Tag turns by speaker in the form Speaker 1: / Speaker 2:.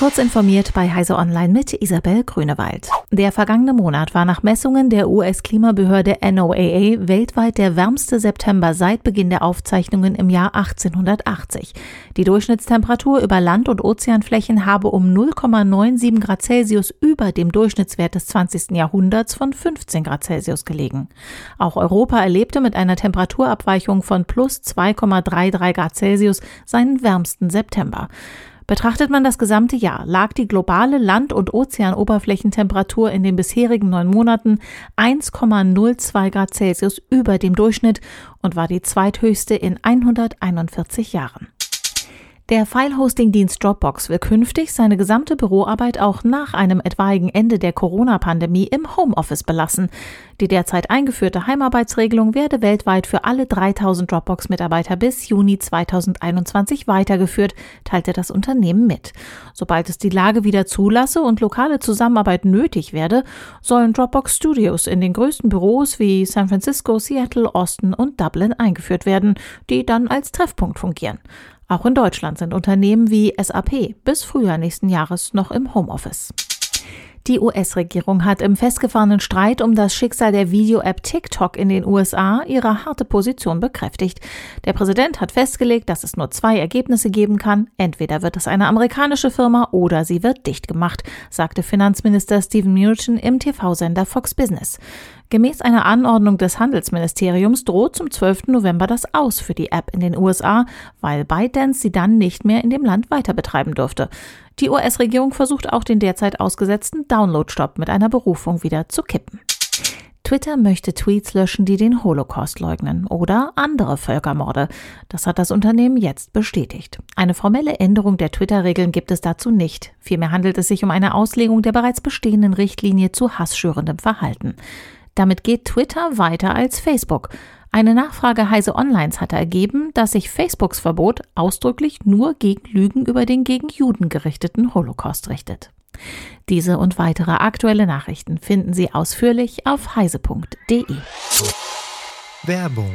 Speaker 1: Kurz informiert bei Heise Online mit Isabel Grünewald. Der vergangene Monat war nach Messungen der US-Klimabehörde NOAA weltweit der wärmste September seit Beginn der Aufzeichnungen im Jahr 1880. Die Durchschnittstemperatur über Land- und Ozeanflächen habe um 0,97 Grad Celsius über dem Durchschnittswert des 20. Jahrhunderts von 15 Grad Celsius gelegen. Auch Europa erlebte mit einer Temperaturabweichung von plus 2,33 Grad Celsius seinen wärmsten September. Betrachtet man das gesamte Jahr, lag die globale Land- und Ozeanoberflächentemperatur in den bisherigen neun Monaten 1,02 Grad Celsius über dem Durchschnitt und war die zweithöchste in 141 Jahren. Der File-Hosting-Dienst Dropbox will künftig seine gesamte Büroarbeit auch nach einem etwaigen Ende der Corona-Pandemie im Homeoffice belassen. Die derzeit eingeführte Heimarbeitsregelung werde weltweit für alle 3000 Dropbox-Mitarbeiter bis Juni 2021 weitergeführt, teilte das Unternehmen mit. Sobald es die Lage wieder zulasse und lokale Zusammenarbeit nötig werde, sollen Dropbox Studios in den größten Büros wie San Francisco, Seattle, Austin und Dublin eingeführt werden, die dann als Treffpunkt fungieren. Auch in Deutschland sind Unternehmen wie SAP bis Frühjahr nächsten Jahres noch im Homeoffice. Die US-Regierung hat im festgefahrenen Streit um das Schicksal der Video-App TikTok in den USA ihre harte Position bekräftigt. Der Präsident hat festgelegt, dass es nur zwei Ergebnisse geben kann. Entweder wird es eine amerikanische Firma oder sie wird dicht gemacht, sagte Finanzminister Steven Mnuchin im TV-Sender Fox Business. Gemäß einer Anordnung des Handelsministeriums droht zum 12. November das Aus für die App in den USA, weil ByteDance sie dann nicht mehr in dem Land weiter betreiben dürfte. Die US-Regierung versucht auch den derzeit ausgesetzten Download-Stopp mit einer Berufung wieder zu kippen. Twitter möchte Tweets löschen, die den Holocaust leugnen oder andere Völkermorde. Das hat das Unternehmen jetzt bestätigt. Eine formelle Änderung der Twitter-Regeln gibt es dazu nicht. Vielmehr handelt es sich um eine Auslegung der bereits bestehenden Richtlinie zu hassschürendem Verhalten. Damit geht Twitter weiter als Facebook. Eine Nachfrage Heise Onlines hatte ergeben, dass sich Facebooks Verbot ausdrücklich nur gegen Lügen über den gegen Juden gerichteten Holocaust richtet. Diese und weitere aktuelle Nachrichten finden Sie ausführlich auf heise.de.
Speaker 2: Werbung